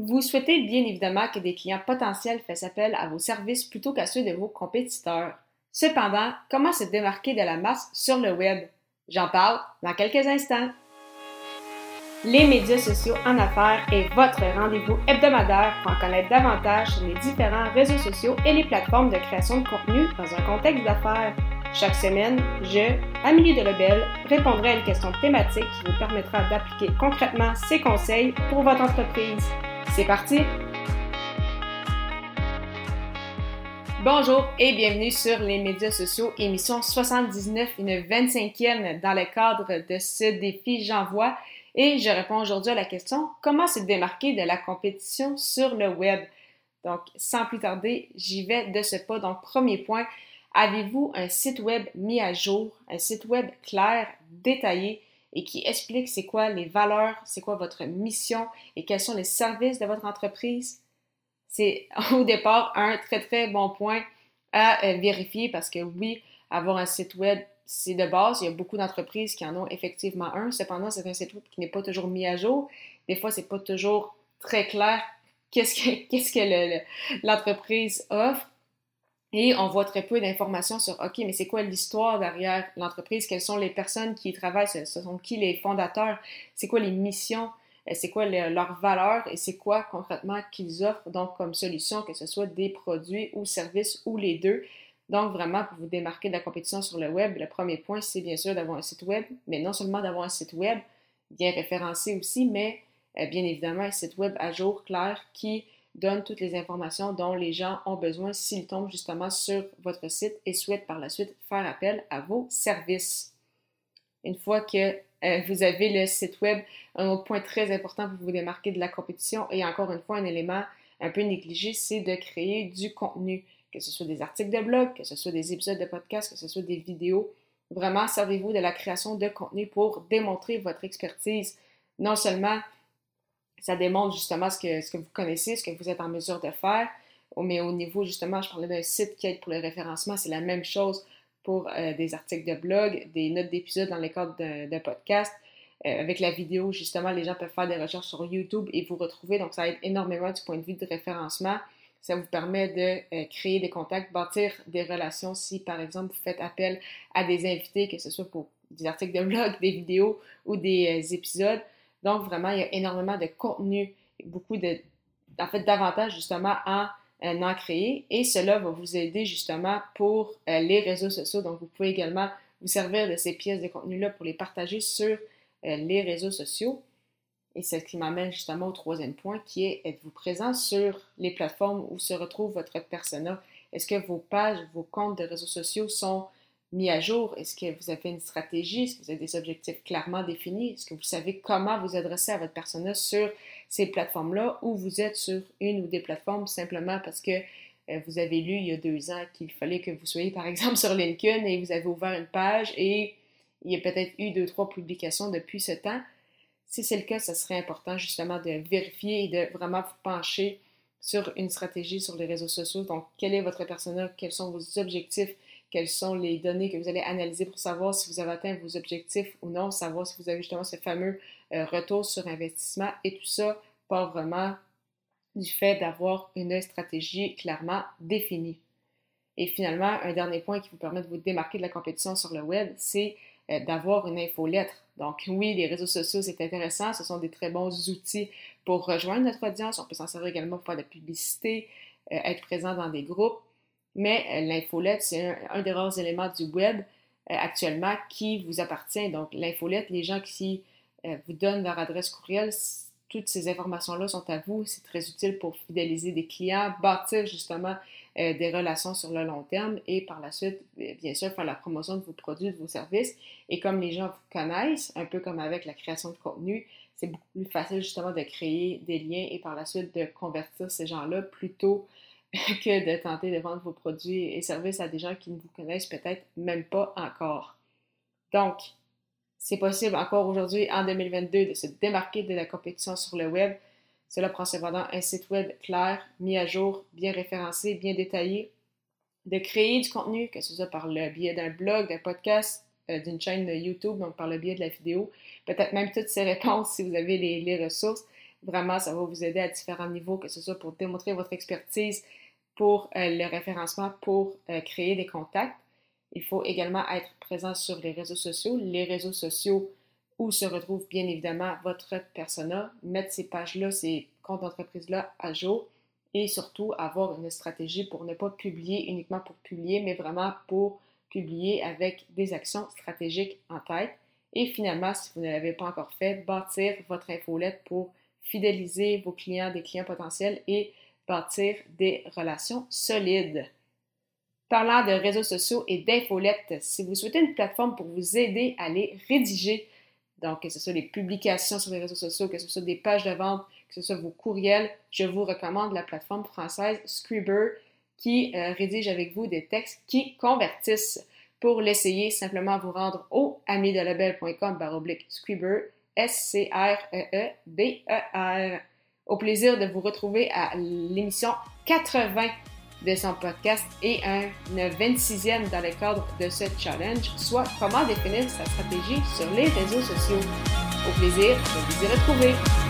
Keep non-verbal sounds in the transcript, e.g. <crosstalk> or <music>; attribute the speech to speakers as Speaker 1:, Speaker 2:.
Speaker 1: Vous souhaitez bien évidemment que des clients potentiels fassent appel à vos services plutôt qu'à ceux de vos compétiteurs. Cependant, comment se démarquer de la masse sur le web? J'en parle dans quelques instants. Les médias sociaux en affaires est votre rendez-vous hebdomadaire pour en connaître davantage sur les différents réseaux sociaux et les plateformes de création de contenu dans un contexte d'affaires. Chaque semaine, je, Amélie Delebel, répondrai à une question thématique qui vous permettra d'appliquer concrètement ces conseils pour votre entreprise. C'est parti! Bonjour et bienvenue sur les médias sociaux, émission 79, une 25e dans le cadre de ce défi J'envoie. Et je réponds aujourd'hui à la question comment se démarquer de la compétition sur le web? Donc, sans plus tarder, j'y vais de ce pas. Donc, premier point, avez-vous un site web mis à jour, un site web clair, détaillé? Et qui explique c'est quoi les valeurs, c'est quoi votre mission et quels sont les services de votre entreprise? C'est <laughs> au départ un très très bon point à euh, vérifier parce que oui, avoir un site web, c'est de base. Il y a beaucoup d'entreprises qui en ont effectivement un. Cependant, c'est un site web qui n'est pas toujours mis à jour. Des fois, c'est pas toujours très clair qu'est-ce que, <laughs> qu'est-ce que l'entreprise offre. Et on voit très peu d'informations sur, OK, mais c'est quoi l'histoire derrière l'entreprise? Quelles sont les personnes qui y travaillent? Ce sont qui les fondateurs? C'est quoi les missions? Euh, c'est quoi leurs valeurs? Et c'est quoi concrètement qu'ils offrent donc comme solution, que ce soit des produits ou services ou les deux? Donc, vraiment, pour vous démarquer de la compétition sur le web, le premier point, c'est bien sûr d'avoir un site web, mais non seulement d'avoir un site web bien référencé aussi, mais euh, bien évidemment un site web à jour, clair, qui donne toutes les informations dont les gens ont besoin s'ils tombent justement sur votre site et souhaitent par la suite faire appel à vos services. Une fois que euh, vous avez le site web, un autre point très important pour vous démarquer de la compétition et encore une fois un élément un peu négligé, c'est de créer du contenu, que ce soit des articles de blog, que ce soit des épisodes de podcast, que ce soit des vidéos. Vraiment, servez-vous de la création de contenu pour démontrer votre expertise, non seulement ça démontre justement ce que, ce que vous connaissez, ce que vous êtes en mesure de faire. Mais au niveau, justement, je parlais d'un site qui aide pour le référencement, c'est la même chose pour euh, des articles de blog, des notes d'épisodes dans les cadres d'un podcast. Euh, avec la vidéo, justement, les gens peuvent faire des recherches sur YouTube et vous retrouver. Donc, ça aide énormément du point de vue de référencement. Ça vous permet de euh, créer des contacts, bâtir des relations si, par exemple, vous faites appel à des invités, que ce soit pour des articles de blog, des vidéos ou des épisodes. Donc, vraiment, il y a énormément de contenu, beaucoup de, en fait, d'avantages justement à en créer et cela va vous aider justement pour euh, les réseaux sociaux. Donc, vous pouvez également vous servir de ces pièces de contenu-là pour les partager sur euh, les réseaux sociaux. Et c'est ce qui m'amène justement au troisième point qui est êtes-vous présent sur les plateformes où se retrouve votre persona? Est-ce que vos pages, vos comptes de réseaux sociaux sont mis à jour? Est-ce que vous avez une stratégie? Est-ce que vous avez des objectifs clairement définis? Est-ce que vous savez comment vous adresser à votre persona sur ces plateformes-là ou vous êtes sur une ou des plateformes simplement parce que euh, vous avez lu il y a deux ans qu'il fallait que vous soyez par <laughs> exemple sur LinkedIn et vous avez ouvert une page et il y a peut-être eu deux, trois publications depuis ce temps? Si c'est le cas, ce serait important justement de vérifier et de vraiment vous pencher sur une stratégie sur les réseaux sociaux. Donc, quel est votre persona? Quels sont vos objectifs? Quelles sont les données que vous allez analyser pour savoir si vous avez atteint vos objectifs ou non, savoir si vous avez justement ce fameux euh, retour sur investissement et tout ça part vraiment du fait d'avoir une stratégie clairement définie. Et finalement, un dernier point qui vous permet de vous démarquer de la compétition sur le web, c'est euh, d'avoir une infolettre. Donc oui, les réseaux sociaux, c'est intéressant, ce sont des très bons outils pour rejoindre notre audience. On peut s'en servir également pour faire de la publicité, euh, être présent dans des groupes. Mais euh, l'infolette, c'est un, des rares éléments du web euh, actuellement qui vous appartient. Donc, l'infolette, les gens qui euh, vous donnent leur adresse courriel, toutes ces informations-là sont à vous. C'est très utile pour fidéliser des clients, bâtir justement des relations sur le long terme et par la suite, bien sûr, faire la promotion de vos produits, de vos services. Et comme les gens vous connaissent, un peu comme avec la création de contenu, c'est beaucoup plus facile justement de créer des liens et par la suite de convertir ces gens-là plutôt <laughs> que de tenter de vendre vos produits et services à des gens qui ne vous connaissent peut-être même pas encore. Donc, c'est possible encore aujourd'hui, en 2022, de se démarquer de la compétition sur le web. Cela prend cependant un site web clair, mis à jour, bien référencé, bien détaillé, de créer du contenu, que ce soit par le biais d'un blog, d'un podcast, euh, d'une chaîne YouTube, donc par le biais de la vidéo, peut-être même toutes ces réponses si vous avez les ressources, Vraiment, ça va vous aider à différents niveaux, que ce soit pour démontrer votre expertise, pour euh, le référencement, pour euh, créer des contacts. Il faut également être présent sur les réseaux sociaux. Les réseaux sociaux où se retrouve bien évidemment votre persona, mettre ces pages-là, ces comptes d'entreprise-là à jour et surtout avoir une stratégie pour ne pas publier uniquement pour publier, mais vraiment pour publier avec des actions stratégiques en tête. Et finalement, si vous ne l'avez pas encore fait, bâtir votre infolette pour fidéliser vos clients, des clients potentiels et bâtir des relations solides. Parlant de réseaux sociaux et d'infolettes, si vous souhaitez une plateforme pour vous aider à les rédiger, donc que ce soit des publications sur les réseaux sociaux, que ce soit des pages de vente, que ce soit vos courriels, je vous recommande la plateforme française Scriber qui euh, rédige avec vous des textes qui convertissent. Pour l'essayer, simplement vous rendre au amidelabel.com baroblique Scriber, S-C-R-E-E-B-E-R. Au plaisir de vous retrouver à l'émission 80 de son podcast et un 26e dans le cadre de ce challenge, soit comment définir sa stratégie sur les réseaux sociaux. Au plaisir de vous y retrouver.